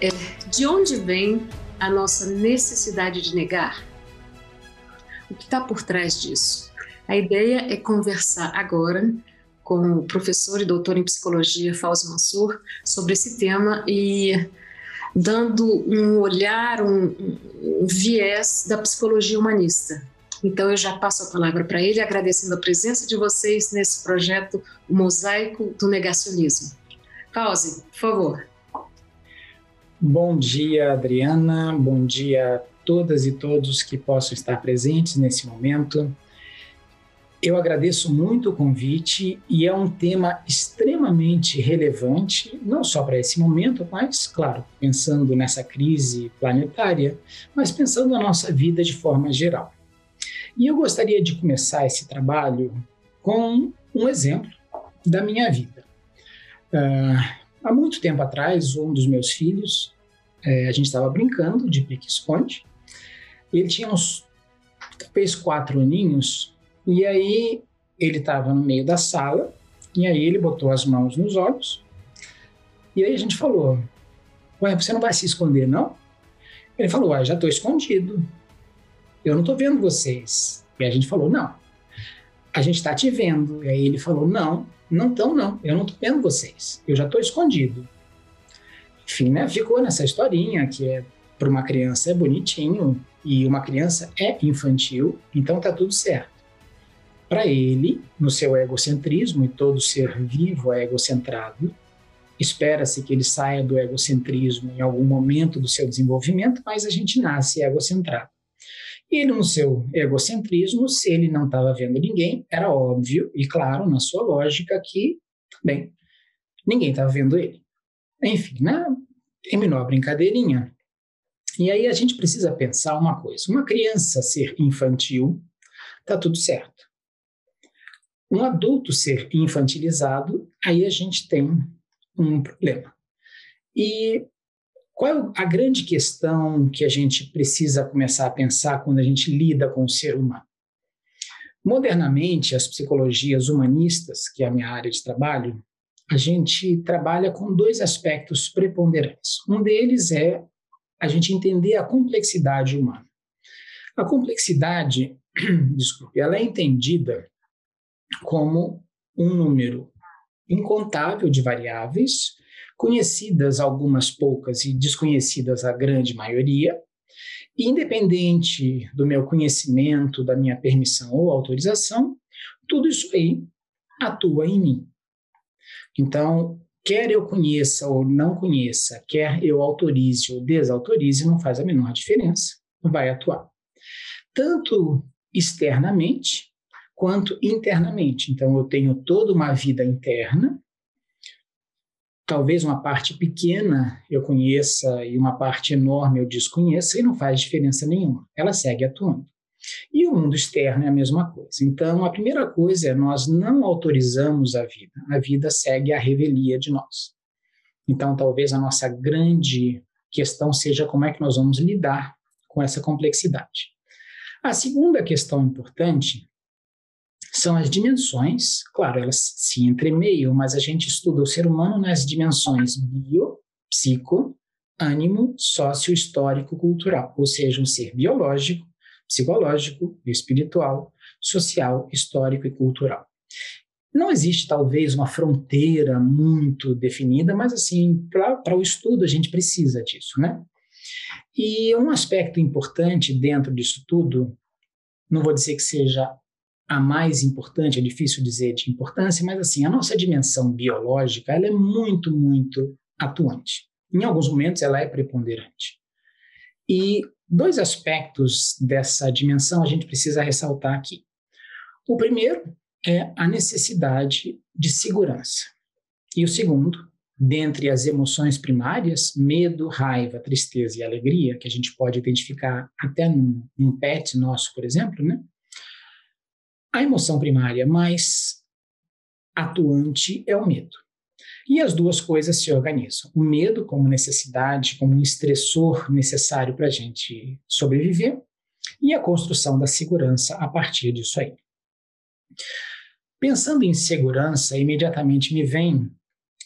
é de onde vem a nossa necessidade de negar? O que está por trás disso? A ideia é conversar agora com o professor e doutor em psicologia Fausto Mansur sobre esse tema e dando um olhar, um, um viés da psicologia humanista. Então eu já passo a palavra para ele, agradecendo a presença de vocês nesse projeto Mosaico do Negacionismo. Pause, por favor. Bom dia, Adriana. Bom dia a todas e todos que possam estar presentes nesse momento. Eu agradeço muito o convite e é um tema extremamente relevante, não só para esse momento, mas, claro, pensando nessa crise planetária, mas pensando na nossa vida de forma geral. E eu gostaria de começar esse trabalho com um exemplo da minha vida. Uh, há muito tempo atrás, um dos meus filhos, é, a gente estava brincando de pique-esconde, ele tinha uns talvez quatro aninhos e aí ele estava no meio da sala, e aí ele botou as mãos nos olhos, e aí a gente falou: Ué, você não vai se esconder, não? Ele falou: Ué, já estou escondido. Eu não estou vendo vocês. E a gente falou: Não. A gente está te vendo. E aí ele falou: Não, não estão, não. Eu não estou vendo vocês. Eu já estou escondido. Enfim, né? Ficou nessa historinha que é para uma criança é bonitinho e uma criança é infantil, então tá tudo certo. Para ele, no seu egocentrismo, e todo ser vivo é egocentrado, espera-se que ele saia do egocentrismo em algum momento do seu desenvolvimento, mas a gente nasce egocentrado. E no seu egocentrismo, se ele não estava vendo ninguém, era óbvio e claro, na sua lógica, que também ninguém estava vendo ele. Enfim, né? terminou a brincadeirinha. E aí a gente precisa pensar uma coisa: uma criança ser infantil, tá tudo certo um adulto ser infantilizado, aí a gente tem um problema. E qual é a grande questão que a gente precisa começar a pensar quando a gente lida com o ser humano? Modernamente, as psicologias humanistas, que é a minha área de trabalho, a gente trabalha com dois aspectos preponderantes. Um deles é a gente entender a complexidade humana. A complexidade, desculpe, ela é entendida como um número incontável de variáveis, conhecidas algumas poucas e desconhecidas a grande maioria, independente do meu conhecimento, da minha permissão ou autorização, tudo isso aí atua em mim. Então, quer eu conheça ou não conheça, quer eu autorize ou desautorize, não faz a menor diferença, vai atuar. Tanto externamente, quanto internamente. Então, eu tenho toda uma vida interna, talvez uma parte pequena eu conheça e uma parte enorme eu desconheça, e não faz diferença nenhuma. Ela segue atuando. E o mundo externo é a mesma coisa. Então, a primeira coisa é nós não autorizamos a vida. A vida segue a revelia de nós. Então, talvez a nossa grande questão seja como é que nós vamos lidar com essa complexidade. A segunda questão importante são as dimensões, claro, elas se entremeiam, mas a gente estuda o ser humano nas dimensões bio, psico, ânimo, sócio, histórico, cultural, ou seja, um ser biológico, psicológico, espiritual, social, histórico e cultural. Não existe talvez uma fronteira muito definida, mas assim, para o estudo a gente precisa disso, né? E um aspecto importante dentro disso tudo, não vou dizer que seja a mais importante, é difícil dizer de importância, mas assim, a nossa dimensão biológica, ela é muito, muito atuante. Em alguns momentos ela é preponderante. E dois aspectos dessa dimensão a gente precisa ressaltar aqui. O primeiro é a necessidade de segurança. E o segundo, dentre as emoções primárias, medo, raiva, tristeza e alegria, que a gente pode identificar até num, num pet nosso, por exemplo, né? A emoção primária mais atuante é o medo. E as duas coisas se organizam. O medo como necessidade, como um estressor necessário para a gente sobreviver, e a construção da segurança a partir disso aí. Pensando em segurança, imediatamente me vem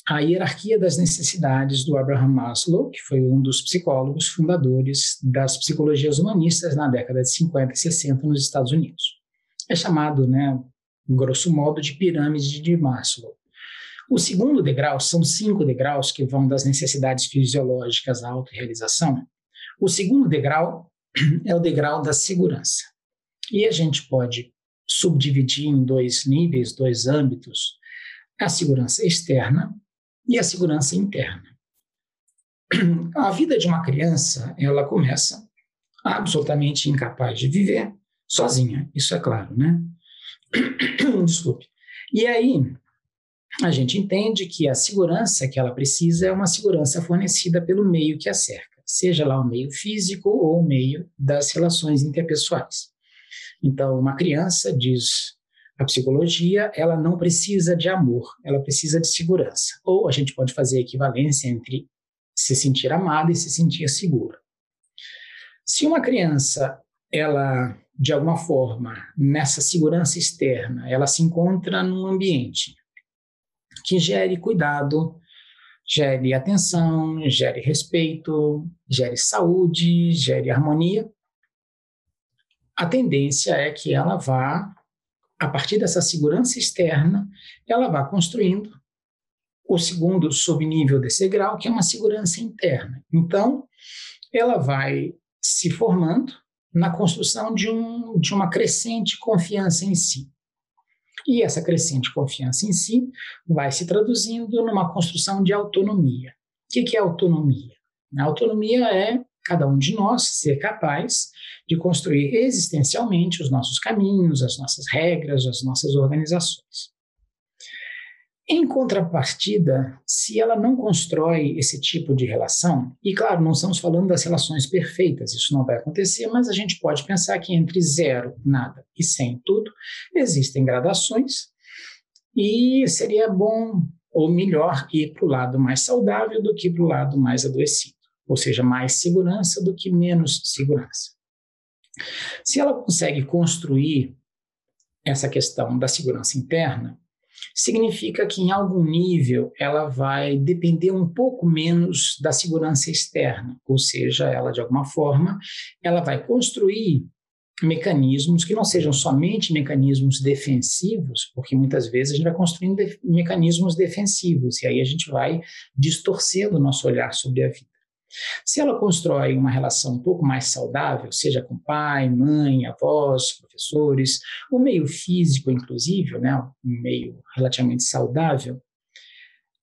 a hierarquia das necessidades do Abraham Maslow, que foi um dos psicólogos fundadores das psicologias humanistas na década de 50 e 60 nos Estados Unidos. É chamado, né, grosso modo, de pirâmide de Maslow. O segundo degrau, são cinco degraus que vão das necessidades fisiológicas à autorrealização. O segundo degrau é o degrau da segurança. E a gente pode subdividir em dois níveis, dois âmbitos, a segurança externa e a segurança interna. A vida de uma criança, ela começa absolutamente incapaz de viver sozinha, isso é claro, né? Desculpe. E aí, a gente entende que a segurança que ela precisa é uma segurança fornecida pelo meio que a cerca, seja lá o meio físico ou o meio das relações interpessoais. Então, uma criança, diz a psicologia, ela não precisa de amor, ela precisa de segurança. Ou a gente pode fazer a equivalência entre se sentir amada e se sentir segura. Se uma criança, ela de alguma forma, nessa segurança externa, ela se encontra num ambiente que gere cuidado, gere atenção, gere respeito, gere saúde, gere harmonia, a tendência é que ela vá, a partir dessa segurança externa, ela vá construindo o segundo subnível desse grau, que é uma segurança interna. Então, ela vai se formando na construção de, um, de uma crescente confiança em si. E essa crescente confiança em si vai se traduzindo numa construção de autonomia. O que é autonomia? A autonomia é cada um de nós ser capaz de construir existencialmente os nossos caminhos, as nossas regras, as nossas organizações. Em contrapartida, se ela não constrói esse tipo de relação, e claro, não estamos falando das relações perfeitas, isso não vai acontecer, mas a gente pode pensar que entre zero, nada e cem, tudo, existem gradações, e seria bom ou melhor ir para o lado mais saudável do que para o lado mais adoecido, ou seja, mais segurança do que menos segurança. Se ela consegue construir essa questão da segurança interna, significa que em algum nível ela vai depender um pouco menos da segurança externa, ou seja, ela de alguma forma ela vai construir mecanismos que não sejam somente mecanismos defensivos, porque muitas vezes a gente vai construindo de mecanismos defensivos e aí a gente vai distorcendo o nosso olhar sobre a vida. Se ela constrói uma relação um pouco mais saudável, seja com pai, mãe, avós, professores, o meio físico, inclusive, né, um meio relativamente saudável,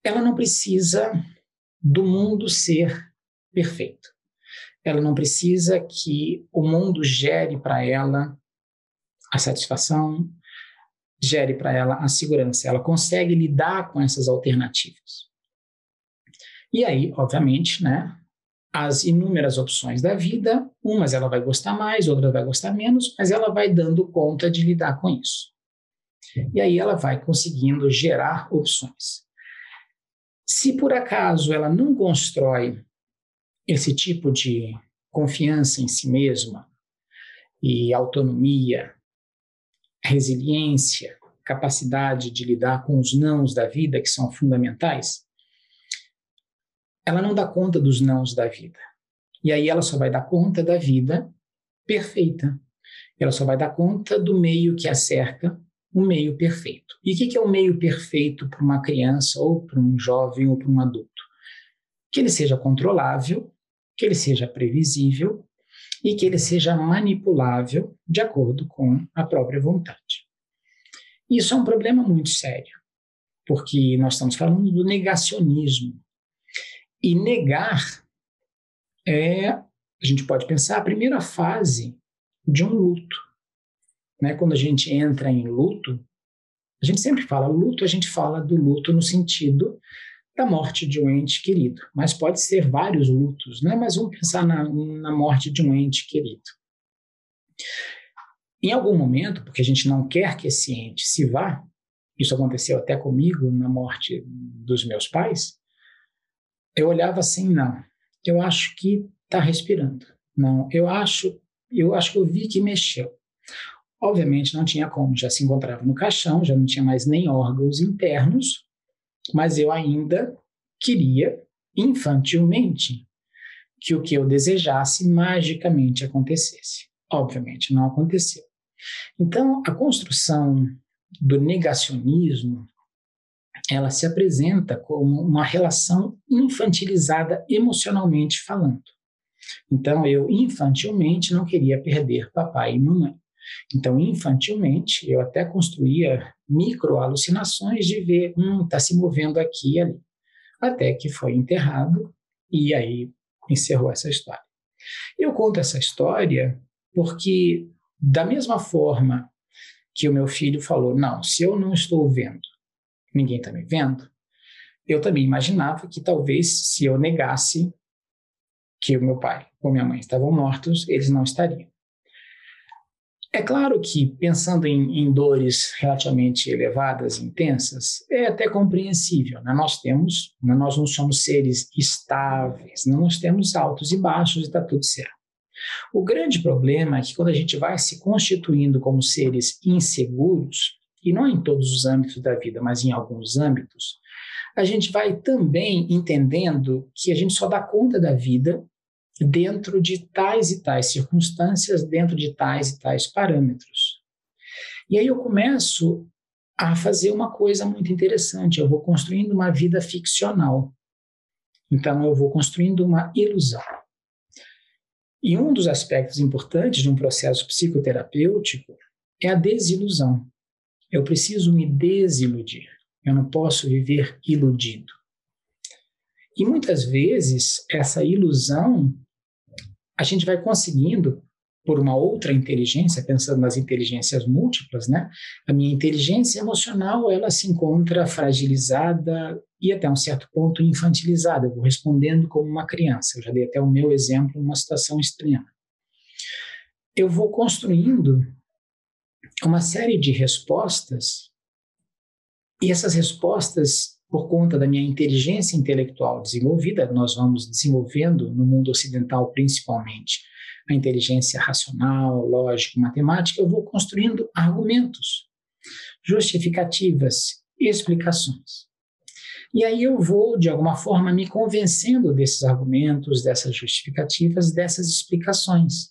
ela não precisa do mundo ser perfeito. Ela não precisa que o mundo gere para ela a satisfação, gere para ela a segurança. Ela consegue lidar com essas alternativas. E aí, obviamente, né, as inúmeras opções da vida, umas ela vai gostar mais, outras vai gostar menos, mas ela vai dando conta de lidar com isso. E aí ela vai conseguindo gerar opções. Se por acaso ela não constrói esse tipo de confiança em si mesma e autonomia, resiliência, capacidade de lidar com os nãos da vida que são fundamentais, ela não dá conta dos nãos da vida. E aí ela só vai dar conta da vida perfeita. Ela só vai dar conta do meio que a cerca, o meio perfeito. E o que é o meio perfeito para uma criança, ou para um jovem, ou para um adulto? Que ele seja controlável, que ele seja previsível e que ele seja manipulável de acordo com a própria vontade. Isso é um problema muito sério, porque nós estamos falando do negacionismo. E negar é, a gente pode pensar, a primeira fase de um luto. Né? Quando a gente entra em luto, a gente sempre fala luto, a gente fala do luto no sentido da morte de um ente querido, mas pode ser vários lutos, né? mas vamos pensar na, na morte de um ente querido. Em algum momento, porque a gente não quer que esse ente se vá, isso aconteceu até comigo na morte dos meus pais, eu olhava assim, não, eu acho que está respirando. Não, eu acho, eu acho que eu vi que mexeu. Obviamente não tinha como, já se encontrava no caixão, já não tinha mais nem órgãos internos, mas eu ainda queria, infantilmente, que o que eu desejasse magicamente acontecesse. Obviamente, não aconteceu. Então, a construção do negacionismo ela se apresenta como uma relação infantilizada emocionalmente falando. Então, eu infantilmente não queria perder papai e mamãe. Então, infantilmente, eu até construía micro-alucinações de ver, hum, está se movendo aqui e ali. Até que foi enterrado e aí encerrou essa história. Eu conto essa história porque, da mesma forma que o meu filho falou, não, se eu não estou vendo, ninguém está me vendo, eu também imaginava que talvez se eu negasse que o meu pai ou minha mãe estavam mortos, eles não estariam. É claro que, pensando em, em, dores relativamente elevadas, intensas, é até compreensível. Né? Nós temos, né? nós não somos seres estáveis, né? nós temos altos e baixos e está tudo certo. O grande problema é que quando a gente vai se constituindo como seres inseguros, e não em todos os âmbitos da vida, mas em alguns âmbitos, a gente vai também entendendo que a gente só dá conta da vida dentro de tais e tais circunstâncias, dentro de tais e tais parâmetros. E aí eu começo a fazer uma coisa muito interessante, eu vou construindo uma vida ficcional. Então eu vou construindo uma ilusão. E um dos aspectos importantes de um processo psicoterapêutico é a desilusão. Eu preciso me desiludir. Eu não posso viver iludido. E muitas vezes essa ilusão a gente vai conseguindo, por uma outra inteligência, pensando nas inteligências múltiplas, né? A minha inteligência emocional, ela se encontra fragilizada e até um certo ponto infantilizada. Eu vou respondendo como uma criança. Eu já dei até o meu exemplo numa situação extrema. Eu vou construindo uma série de respostas e essas respostas por conta da minha inteligência intelectual desenvolvida, nós vamos desenvolvendo no mundo ocidental principalmente a inteligência racional, lógica, matemática, eu vou construindo argumentos, justificativas, explicações. E aí eu vou, de alguma forma, me convencendo desses argumentos, dessas justificativas, dessas explicações.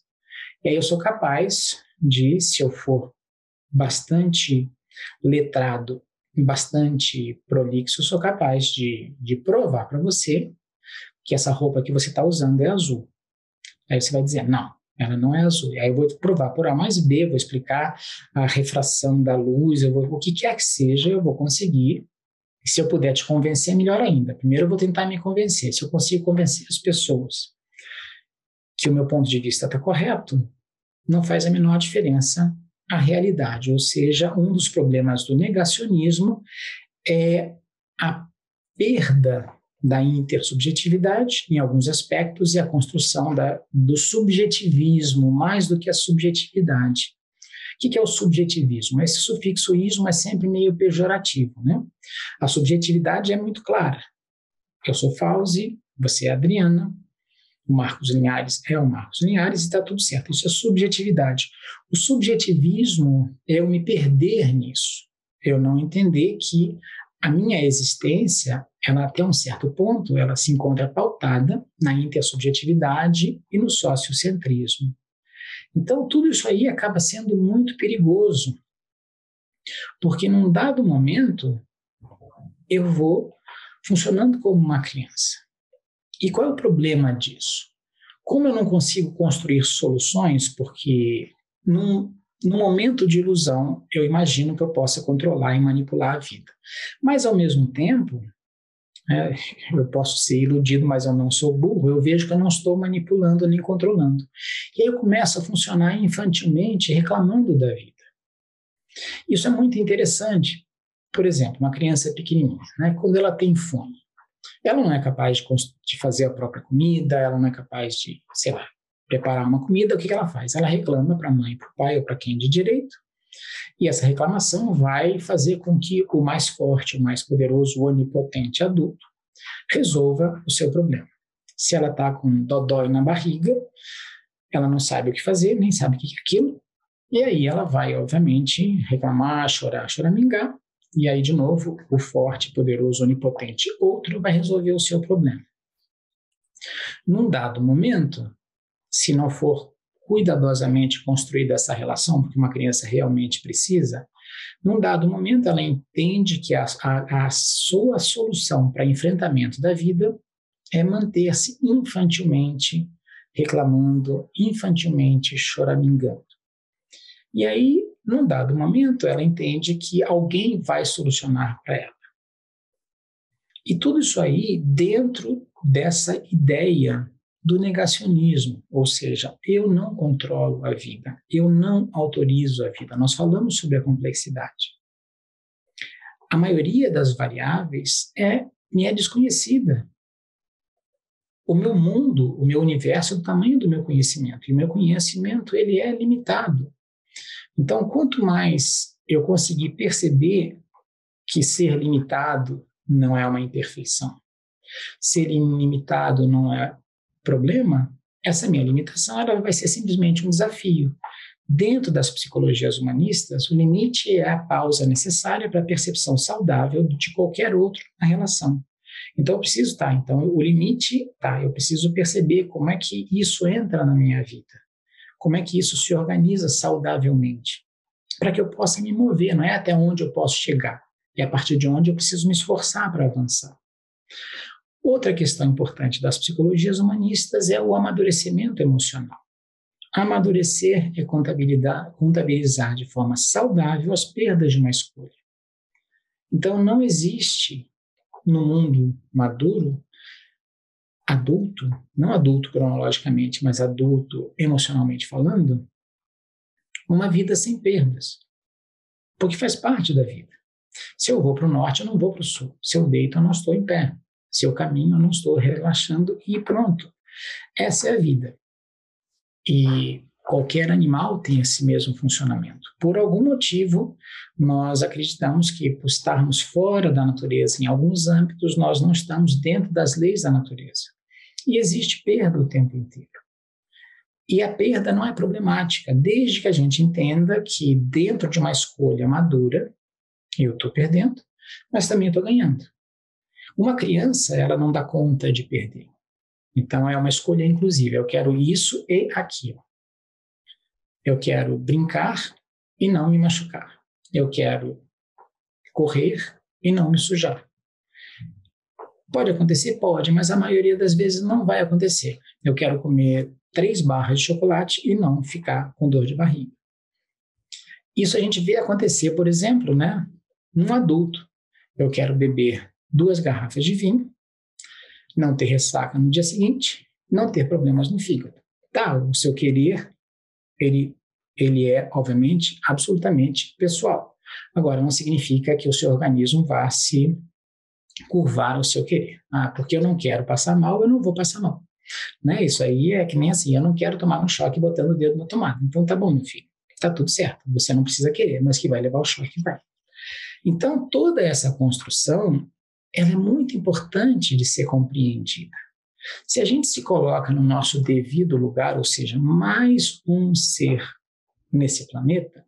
E aí eu sou capaz de, se eu for bastante letrado bastante prolixo, sou capaz de, de provar para você que essa roupa que você está usando é azul. Aí você vai dizer, não, ela não é azul. Aí eu vou provar por A mais B, vou explicar a refração da luz, eu vou, o que quer que seja, eu vou conseguir. E se eu puder te convencer, melhor ainda. Primeiro eu vou tentar me convencer. Se eu consigo convencer as pessoas que o meu ponto de vista está correto, não faz a menor diferença a realidade, ou seja, um dos problemas do negacionismo é a perda da intersubjetividade em alguns aspectos e a construção da, do subjetivismo mais do que a subjetividade. O que é o subjetivismo? Esse sufixo ismo é sempre meio pejorativo. Né? A subjetividade é muito clara. Eu sou Fauzi, você é Adriana, o Marcos Linhares é o Marcos Linhares e está tudo certo. Isso é subjetividade. O subjetivismo é eu me perder nisso, eu não entender que a minha existência, ela até um certo ponto, ela se encontra pautada na intersubjetividade e no sociocentrismo. Então, tudo isso aí acaba sendo muito perigoso, porque num dado momento eu vou funcionando como uma criança. E qual é o problema disso? Como eu não consigo construir soluções, porque num, num momento de ilusão eu imagino que eu possa controlar e manipular a vida. Mas, ao mesmo tempo, é, eu posso ser iludido, mas eu não sou burro, eu vejo que eu não estou manipulando nem controlando. E aí eu começo a funcionar infantilmente, reclamando da vida. Isso é muito interessante. Por exemplo, uma criança pequenininha, né, quando ela tem fome, ela não é capaz de, fazer a própria comida, ela não é capaz de, sei lá, preparar uma comida, o que, que ela faz? Ela reclama para a mãe, para o pai ou para quem de direito, e essa reclamação vai fazer com que o mais forte, o mais poderoso, o onipotente adulto resolva o seu problema. Se ela está com dodói na barriga, ela não sabe o que fazer, nem sabe o que é aquilo, e aí ela vai, obviamente, reclamar, chorar, choramingar, E aí, de novo, o forte, poderoso, onipotente outro vai resolver o seu problema. Num dado momento, se não for cuidadosamente construída essa relação, porque uma criança realmente precisa, num dado momento ela entende que a, a, a sua solução para enfrentamento da vida é manter-se infantilmente reclamando, infantilmente choramingando. E aí, num dado momento, ela entende que alguém vai solucionar para ela. E tudo isso aí dentro dessa ideia do negacionismo, ou seja, eu não controlo a vida, eu não autorizo a vida. Nós falamos sobre a complexidade. A maioria das variáveis é me é desconhecida. O meu mundo, o meu universo é do tamanho do meu conhecimento, e o meu conhecimento ele é limitado. Então, quanto mais eu conseguir perceber que ser limitado não é uma imperfeição, ser ilimitado não é problema, essa minha limitação ela vai ser simplesmente um desafio. Dentro das psicologias humanistas, o limite é a pausa necessária para a percepção saudável de qualquer outro na relação. Então eu preciso, tá, então o limite, tá, eu preciso perceber como é que isso entra na minha vida. Como é que isso se organiza saudavelmente. Para que eu possa me mover, não é até onde eu posso chegar, é a partir de onde eu preciso me esforçar para avançar. Outra questão importante das psicologias humanistas é o amadurecimento emocional. Amadurecer é contabilizar de forma saudável as perdas de uma escolha. Então, não existe no mundo maduro, adulto, não adulto cronologicamente, mas adulto emocionalmente falando, uma vida sem perdas. Porque faz parte da vida. Se eu vou para o norte, eu não vou para o sul. Se eu deito, eu não estou em pé seu caminho, eu não estou relaxando e pronto. Essa é a vida. E qualquer animal tem esse mesmo funcionamento. Por algum motivo, nós acreditamos que, por estarmos fora da natureza, em alguns âmbitos, nós não estamos dentro das leis da natureza. E existe perda o tempo inteiro. E a perda não é problemática, desde que a gente entenda que, dentro de uma escolha madura, eu estou perdendo, mas também estou ganhando. Uma criança, ela não dá conta de perder. Então, é uma escolha inclusiva. Eu quero isso e aquilo. Eu quero brincar e não me machucar. Eu quero correr e não me sujar. Pode acontecer? Pode, mas a maioria das vezes não vai acontecer. Eu quero comer três barras de chocolate e não ficar com dor de barriga. Isso a gente vê acontecer, por exemplo, né, num adulto. Eu quero beber duas garrafas de vinho, não ter ressaca no dia seguinte, não ter problemas no fígado. Tá, o seu querer, ele, ele é, obviamente, absolutamente pessoal. Agora, não significa que o seu organismo vá se curvar ao seu querer. Ah, porque eu não quero passar mal, eu não vou passar mal. Né? Isso aí é que nem assim, eu não quero tomar um choque botando o dedo na tomada. Então tá bom, meu filho, tá tudo certo. Você não precisa querer, mas que vai levar o choque, vai. Então, toda essa construção, ela é muito importante de ser compreendida. Se a gente se coloca no nosso devido lugar, ou seja, mais um ser nesse planeta,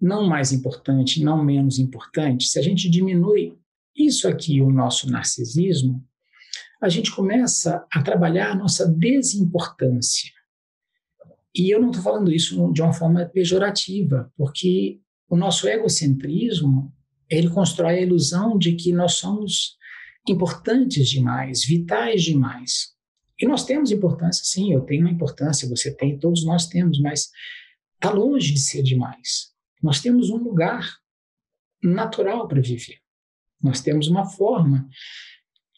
não mais importante, não menos importante, se a gente diminui isso aqui, o nosso narcisismo, a gente começa a trabalhar a nossa desimportância. E eu não estou falando isso de uma forma pejorativa, porque o nosso egocentrismo ele constrói a ilusão de que nós somos importantes demais, vitais demais. E nós temos importância, sim, eu tenho uma importância, você tem, todos nós temos, mas está longe de ser demais. Nós temos um lugar natural para viver. Nós temos uma forma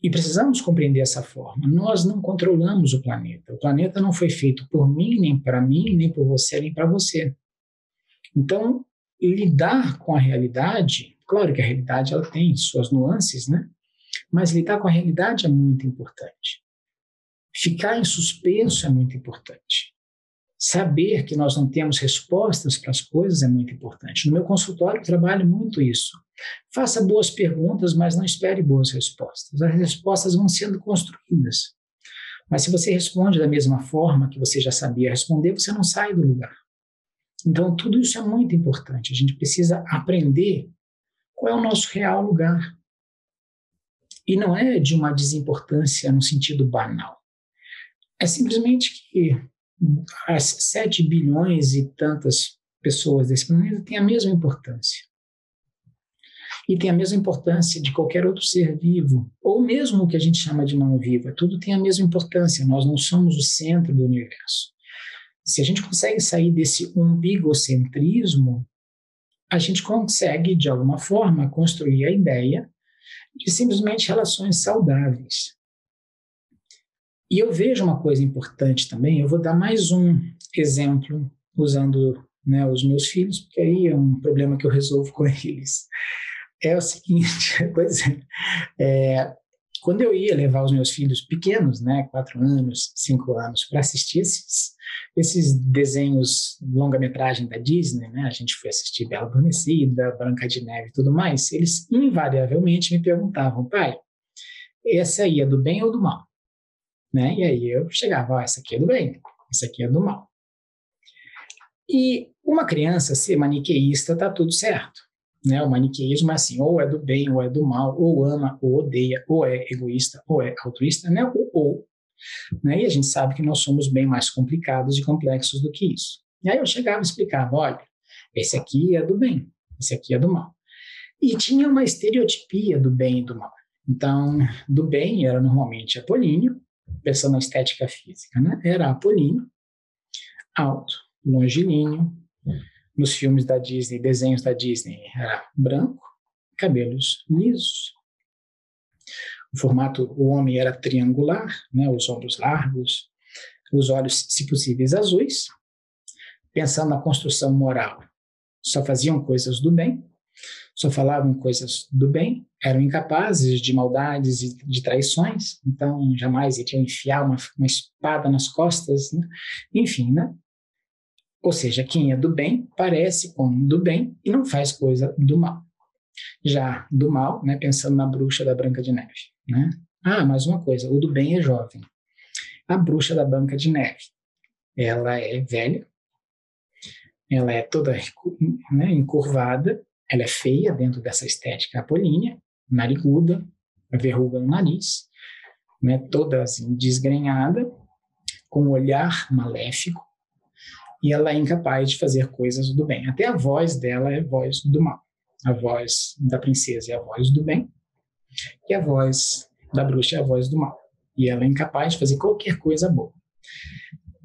e precisamos compreender essa forma. Nós não controlamos o planeta. O planeta não foi feito por mim, nem para mim, nem por você, nem para você. Então, lidar com a realidade Claro que a realidade ela tem suas nuances, né? Mas lidar com a realidade é muito importante. Ficar em suspenso é muito importante. Saber que nós não temos respostas para as coisas é muito importante. No meu consultório eu trabalho muito isso. Faça boas perguntas, mas não espere boas respostas. As respostas vão sendo construídas. Mas se você responde da mesma forma que você já sabia responder, você não sai do lugar. Então, tudo isso é muito importante. A gente precisa aprender qual é o nosso real lugar. E não é de uma desimportância no sentido banal. É simplesmente que as 7 bilhões e tantas pessoas desse planeta têm a mesma importância. E tem a mesma importância de qualquer outro ser vivo, ou mesmo o que a gente chama de não vivo. Tudo tem a mesma importância, nós não somos o centro do universo. Se a gente consegue sair desse umbigocentrismo, a gente consegue, de alguma forma, construir a ideia de simplesmente relações saudáveis. E eu vejo uma coisa importante também, eu vou dar mais um exemplo usando né, os meus filhos, porque aí é um problema que eu resolvo com eles. É o seguinte, pois é, é quando eu ia levar os meus filhos pequenos, né, quatro anos, cinco anos, para assistir esses, esses desenhos longa-metragem da Disney, né, a gente foi assistir Bela Adormecida, Branca de Neve e tudo mais, eles invariavelmente me perguntavam, pai, essa aí é do bem ou do mal? Né? E aí eu chegava, ó, essa aqui é do bem, essa aqui é do mal. E uma criança ser maniqueísta tá tudo certo. Né? O maniqueísmo é assim, ou é do bem, ou é do mal, ou ama, ou odeia, ou é egoísta, ou é altruísta, né? ou, ou. Né? E a gente sabe que nós somos bem mais complicados e complexos do que isso. E aí eu chegava e explicava, olha, esse aqui é do bem, esse aqui é do mal. E tinha uma estereotipia do bem e do mal. Então, do bem era normalmente apolíneo, pensando na estética física, né? Era apolíneo, alto, longilíneo, nos filmes da Disney, desenhos da Disney, era branco, cabelos lisos. O formato, o homem era triangular, né, os ombros largos, os olhos, se possíveis, azuis. Pensando na construção moral, só faziam coisas do bem, só falavam coisas do bem, eram incapazes de maldades e de traições, então jamais iriam enfiar uma, uma espada nas costas, né? enfim, né? Ou seja, quem é do bem parece com do bem e não faz coisa do mal. Já do mal, né, pensando na bruxa da Branca de Neve. Né? Ah, mais uma coisa, o do bem é jovem. A bruxa da Branca de Neve, ela é velha, ela é toda né, encurvada, ela é feia dentro dessa estética apolínea, nariguda, verruga no nariz, né, toda assim, desgrenhada, com um olhar maléfico, e ela é incapaz de fazer coisas do bem. Até a voz dela é voz do mal. A voz da princesa é a voz do bem, e a voz da bruxa é a voz do mal. E ela é incapaz de fazer qualquer coisa boa.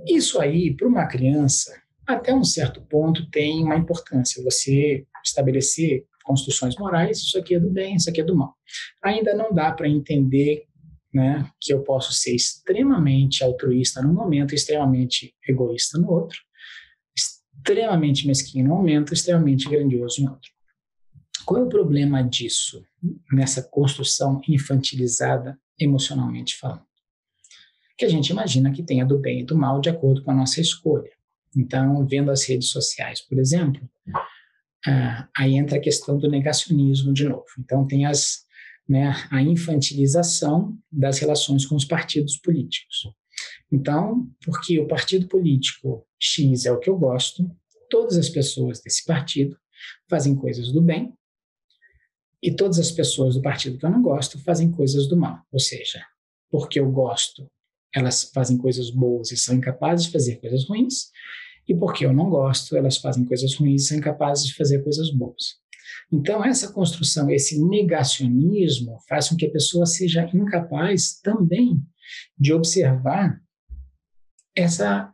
Isso aí, para uma criança, até um certo ponto tem uma importância. Você estabelecer construções morais, isso aqui é do bem, isso aqui é do mal. Ainda não dá para entender né, que eu posso ser extremamente altruísta num momento, extremamente egoísta no outro, extremamente mesquinho em um momento, extremamente grandioso em outro. Qual é o problema disso, nessa construção infantilizada emocionalmente falando? Que a gente imagina que tenha do bem e do mal de acordo com a nossa escolha. Então, vendo as redes sociais, por exemplo, ah, aí entra a questão do negacionismo de novo. Então, tem as, né, a infantilização das relações com os partidos políticos. Então, porque o partido político X é o que eu gosto, todas as pessoas desse partido fazem coisas do bem e todas as pessoas do partido que eu não gosto fazem coisas do mal. Ou seja, porque eu gosto, elas fazem coisas boas e são incapazes de fazer coisas ruins, e porque eu não gosto, elas fazem coisas ruins e são incapazes de fazer coisas boas. Então, essa construção, esse negacionismo, faz com que a pessoa seja incapaz também de observar essa,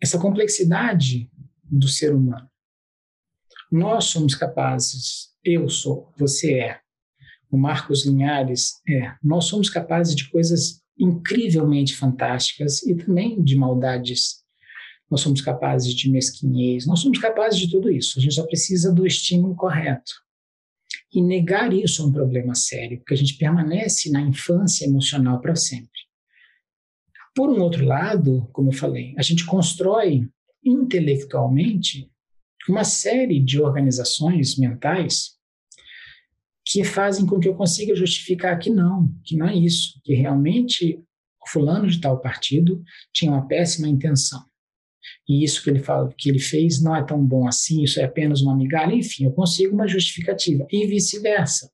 essa complexidade do ser humano. Nós somos capazes, eu sou, você é, o Marcos Linhares é, nós somos capazes de coisas incrivelmente fantásticas e também de maldades. Nós somos capazes de mesquinhez, nós somos capazes de tudo isso. A gente só precisa do estímulo correto. E negar isso é um problema sério, porque a gente permanece na infância emocional para sempre. Por um outro lado, como eu falei, a gente constrói intelectualmente uma série de organizações mentais que fazem com que eu consiga justificar que não, que não é isso, que realmente o fulano de tal partido tinha uma péssima intenção. E isso que ele fala, que ele fez não é tão bom assim, isso é apenas uma migalha, enfim, eu consigo uma justificativa e vice-versa.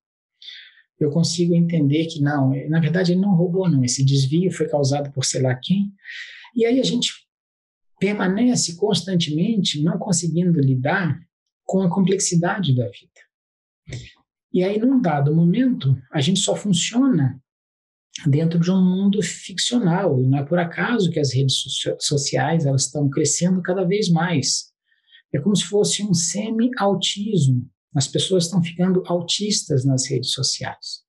Eu consigo entender que não, na verdade ele não roubou não, esse desvio foi causado por sei lá quem. E aí a gente permanece constantemente não conseguindo lidar com a complexidade da vida. E aí num dado momento, a gente só funciona dentro de um mundo ficcional. E não é por acaso que as redes sociais elas estão crescendo cada vez mais. É como se fosse um semi-autismo. As pessoas estão ficando autistas nas redes sociais.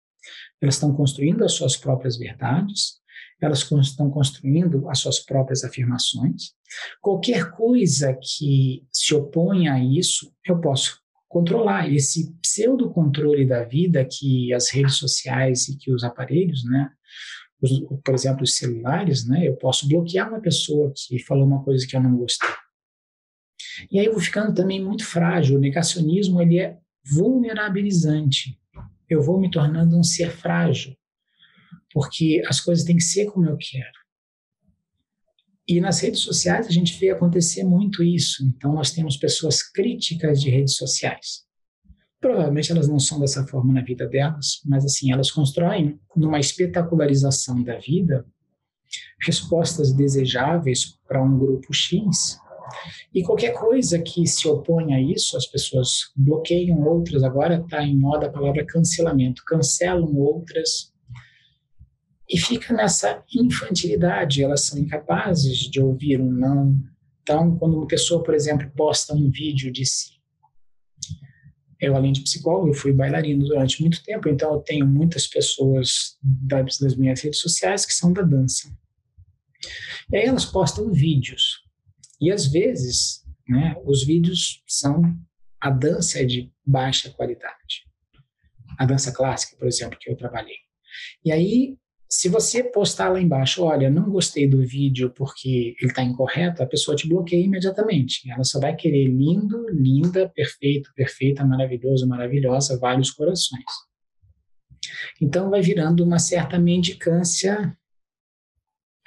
Elas estão construindo as suas próprias verdades, elas estão construindo as suas próprias afirmações. Qualquer coisa que se oponha a isso, eu posso controlar esse pseudo controle da vida que as redes sociais e que os aparelhos, né, os, por exemplo, os celulares, né, eu posso bloquear uma pessoa que falou uma coisa que eu não gostei. E aí eu vou ficando também muito frágil. O negacionismo ele é vulnerabilizante. Eu vou me tornando um ser frágil, porque as coisas têm que ser como eu quero. E nas redes sociais a gente vê acontecer muito isso. Então nós temos pessoas críticas de redes sociais. Provavelmente elas não são dessa forma na vida delas, mas assim, elas constroem numa espetacularização da vida respostas desejáveis para um grupo X. E qualquer coisa que se opõe a isso, as pessoas bloqueiam outras. Agora está em moda a palavra cancelamento, cancelam outras e fica nessa infantilidade, elas são incapazes de ouvir um não. Então, quando uma pessoa, por exemplo, posta um vídeo de si, eu, além de psicólogo, eu fui bailarino durante muito tempo, então eu tenho muitas pessoas das, das minhas redes sociais que são da dança. E aí elas postam vídeos. E às vezes, né, os vídeos são. A dança é de baixa qualidade. A dança clássica, por exemplo, que eu trabalhei. E aí se você postar lá embaixo, olha, não gostei do vídeo porque ele está incorreto, a pessoa te bloqueia imediatamente. Ela só vai querer lindo, linda, perfeito, perfeita, maravilhoso, maravilhosa, vários corações. Então vai virando uma certa mendicância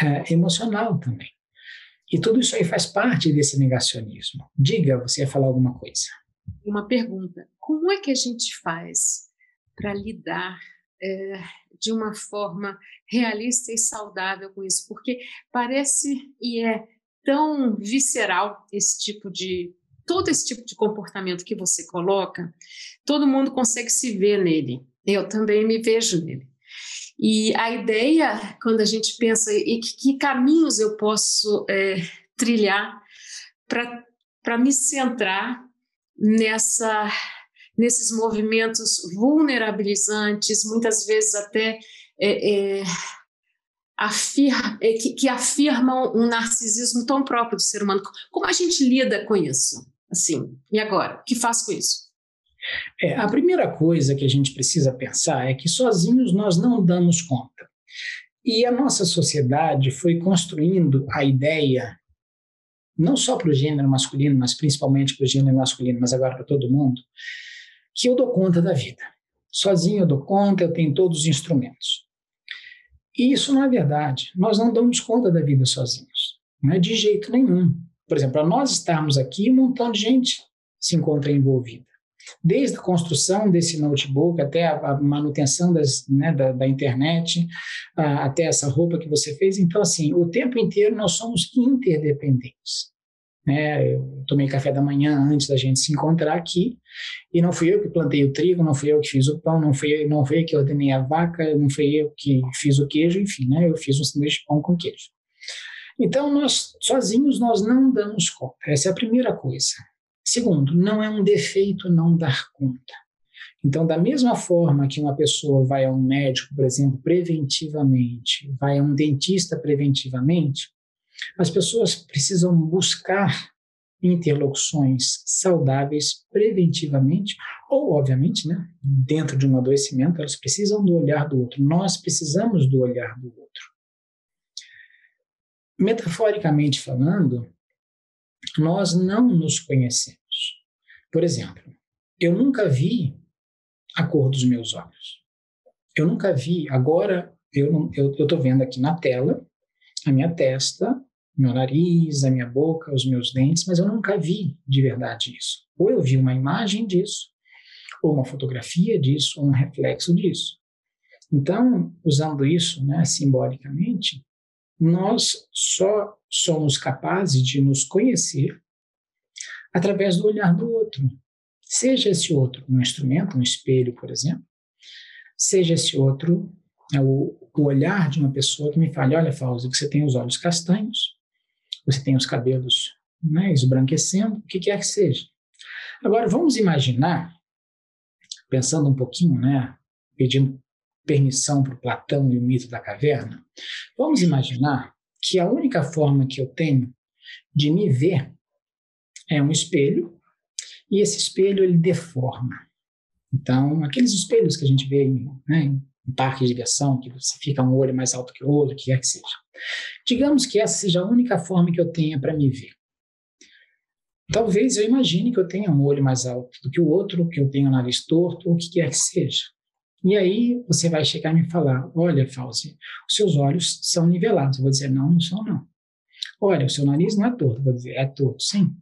é, emocional também. E tudo isso aí faz parte desse negacionismo. Diga, você ia falar alguma coisa. Uma pergunta: como é que a gente faz para lidar é, de uma forma realista e saudável com isso, porque parece e é tão visceral esse tipo de todo esse tipo de comportamento que você coloca, todo mundo consegue se ver nele. Eu também me vejo nele. E a ideia, quando a gente pensa e que, que caminhos eu posso é, trilhar para me centrar nessa nesses movimentos vulnerabilizantes, muitas vezes até é, é, afirma, é, que, que, afirmam um narcisismo tão próprio do ser humano. Como a gente lida com isso? Assim, e agora? O que faz com isso? É, a primeira coisa que a gente precisa pensar é que sozinhos nós não damos conta. E a nossa sociedade foi construindo a ideia, não só para o gênero masculino, mas principalmente para o gênero masculino, mas agora para todo mundo, que eu dou conta da vida. Sozinho eu dou conta, eu tenho todos os instrumentos. E isso não é verdade. Nós não damos conta da vida sozinhos. Não é de jeito nenhum. Por exemplo, para nós estarmos aqui, um montão de gente se encontra envolvida. Desde a construção desse notebook até a, manutenção das, né, da, da, internet, até essa roupa que você fez. Então, assim, o tempo inteiro nós somos interdependentes. Né? Eu tomei café da manhã antes da gente se encontrar aqui e não fui eu que plantei o trigo, não fui eu que fiz o pão, não fui eu, não fui eu que ordenei a vaca, não fui eu que fiz o queijo, enfim, né? Eu fiz um sanduíche de pão com queijo. Então nós sozinhos nós não damos conta. Essa é a primeira coisa. Segundo, não é um defeito não dar conta. Então, da mesma forma que uma pessoa vai a um médico, por exemplo, preventivamente, vai a um dentista preventivamente, as pessoas precisam buscar interlocuções saudáveis preventivamente, ou, obviamente, né, dentro de um adoecimento, elas precisam do olhar do outro. Nós precisamos do olhar do outro. Metaforicamente falando, nós não nos conhecemos. Por exemplo, eu nunca vi a cor dos meus olhos. Eu nunca vi, agora eu estou vendo aqui na tela a minha testa meu nariz, a minha boca, os meus dentes, mas eu nunca vi de verdade isso. Ou eu vi uma imagem disso, ou uma fotografia disso, ou um reflexo disso. Então, usando isso né, simbolicamente, nós só somos capazes de nos conhecer através do olhar do outro. Seja esse outro um instrumento, um espelho, por exemplo, seja esse outro é o, olhar de uma pessoa que me fale: olha, Fauzi, você tem os olhos castanhos, você tem os cabelos né, esbranquecendo, o que quer que seja. Agora, vamos imaginar, pensando um pouquinho, né, pedindo permissão para o Platão e o mito da caverna, vamos imaginar que a única forma que eu tenho de me ver é um espelho e esse espelho ele deforma. Então, aqueles espelhos que a gente vê né, em de diversão, que você fica um olho mais alto que o outro, que quer que seja. Digamos que essa seja a única forma que eu tenha para me ver. Talvez eu imagine que eu tenha um olho mais alto do que o outro, que eu tenha o nariz torto, ou o que quer que seja. E aí você vai chegar e me falar: olha, Fauzi, os seus olhos são nivelados. Eu vou dizer: não, não são, não. Olha, o seu nariz não é torto. Eu vou dizer: é torto, sim.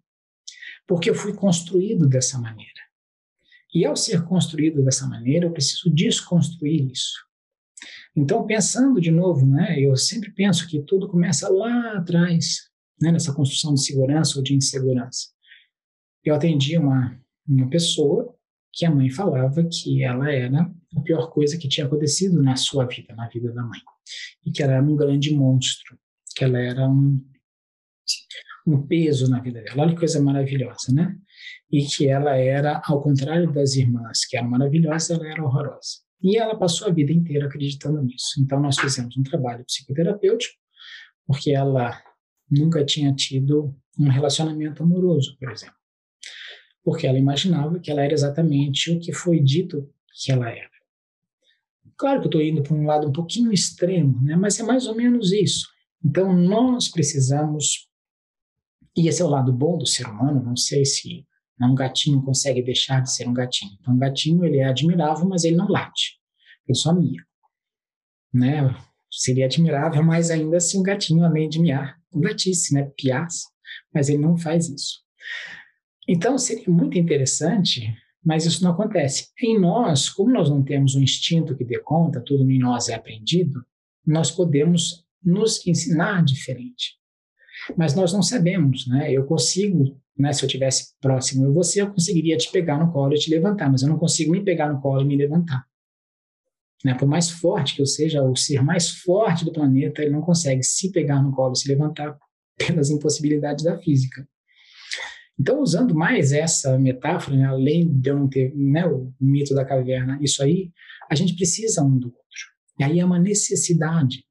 Porque eu fui construído dessa maneira. E ao ser construído dessa maneira, eu preciso desconstruir isso. Então, pensando de novo, né, eu sempre penso que tudo começa lá atrás, né, nessa construção de segurança ou de insegurança. Eu atendi uma, uma pessoa que a mãe falava que ela era a pior coisa que tinha acontecido na sua vida, na vida da mãe. E que ela era um grande monstro, que ela era um, um peso na vida dela. Olha que coisa maravilhosa, né? e que ela era, ao contrário das irmãs, que eram maravilhosas, ela era horrorosa. E ela passou a vida inteira acreditando nisso. Então, nós fizemos um trabalho psicoterapêutico, porque ela nunca tinha tido um relacionamento amoroso, por exemplo. Porque ela imaginava que ela era exatamente o que foi dito que ela era. Claro que eu estou indo para um lado um pouquinho extremo, né? mas é mais ou menos isso. Então, nós precisamos, e esse é o lado bom do ser humano, não sei se um gatinho consegue deixar de ser um gatinho. Então, um gatinho ele é admirável, mas ele não late. Ele só mia. Né? Seria admirável, mas ainda assim um gatinho, além de miar, latisse, né? piasse, mas ele não faz isso. Então, seria muito interessante, mas isso não acontece. Em nós, como nós não temos um instinto que dê conta, tudo em nós é aprendido, nós podemos nos ensinar diferente. Mas nós não sabemos, né? Eu consigo né? Se eu tivesse próximo a você, eu conseguiria te pegar no colo e te levantar, mas eu não consigo me pegar no colo e me levantar. Né? Por mais forte que eu seja, o ser mais forte do planeta, ele não consegue se pegar no colo e se levantar pelas impossibilidades da física. Então, usando mais essa metáfora, né, além de eu não ter né, o mito da caverna, isso aí, a gente precisa um do outro. E aí é uma necessidade.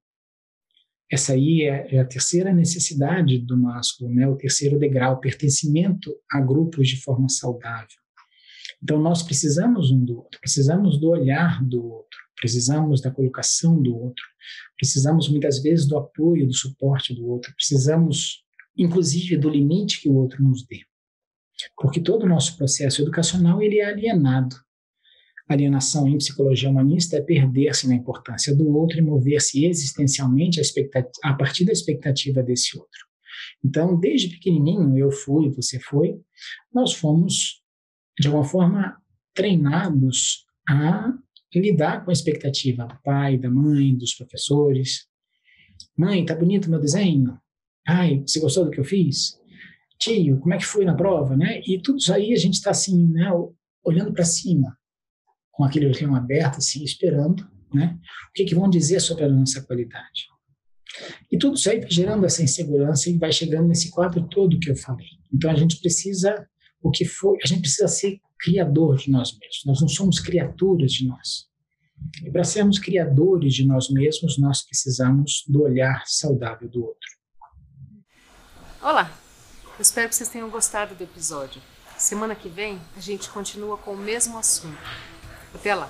Essa aí é, é, a terceira necessidade do másculo, né? o terceiro degrau, pertencimento a grupos de forma saudável. Então, nós precisamos um do outro, precisamos do olhar do outro, precisamos da colocação do outro, precisamos muitas vezes do apoio, do suporte do outro, precisamos, inclusive, do limite que o outro nos dê. Porque todo o nosso processo educacional ele é alienado Alienação em psicologia humanista é perder-se na importância do outro e mover-se existencialmente a, a partir da expectativa desse outro. Então, desde pequenininho, eu fui, você foi, nós fomos, de alguma forma, treinados a lidar com a expectativa do pai, da mãe, dos professores. Mãe, tá bonito meu desenho? Ai, você gostou do que eu fiz? Tio, como é que foi na prova, né? E tudo isso aí a gente está assim, né, olhando para cima com aquele olhão aberto, assim, esperando, né? O que, que vão dizer sobre a nossa qualidade. E tudo isso aí vai gerando essa insegurança e vai chegando nesse quadro todo que eu falei. Então a gente precisa, o que for, a gente precisa ser criador de nós mesmos. Nós não somos criaturas de nós. E para sermos criadores de nós mesmos, nós precisamos do olhar saudável do outro. Olá, eu espero que vocês tenham gostado do episódio. Semana que vem a gente continua com o mesmo assunto. Até lá!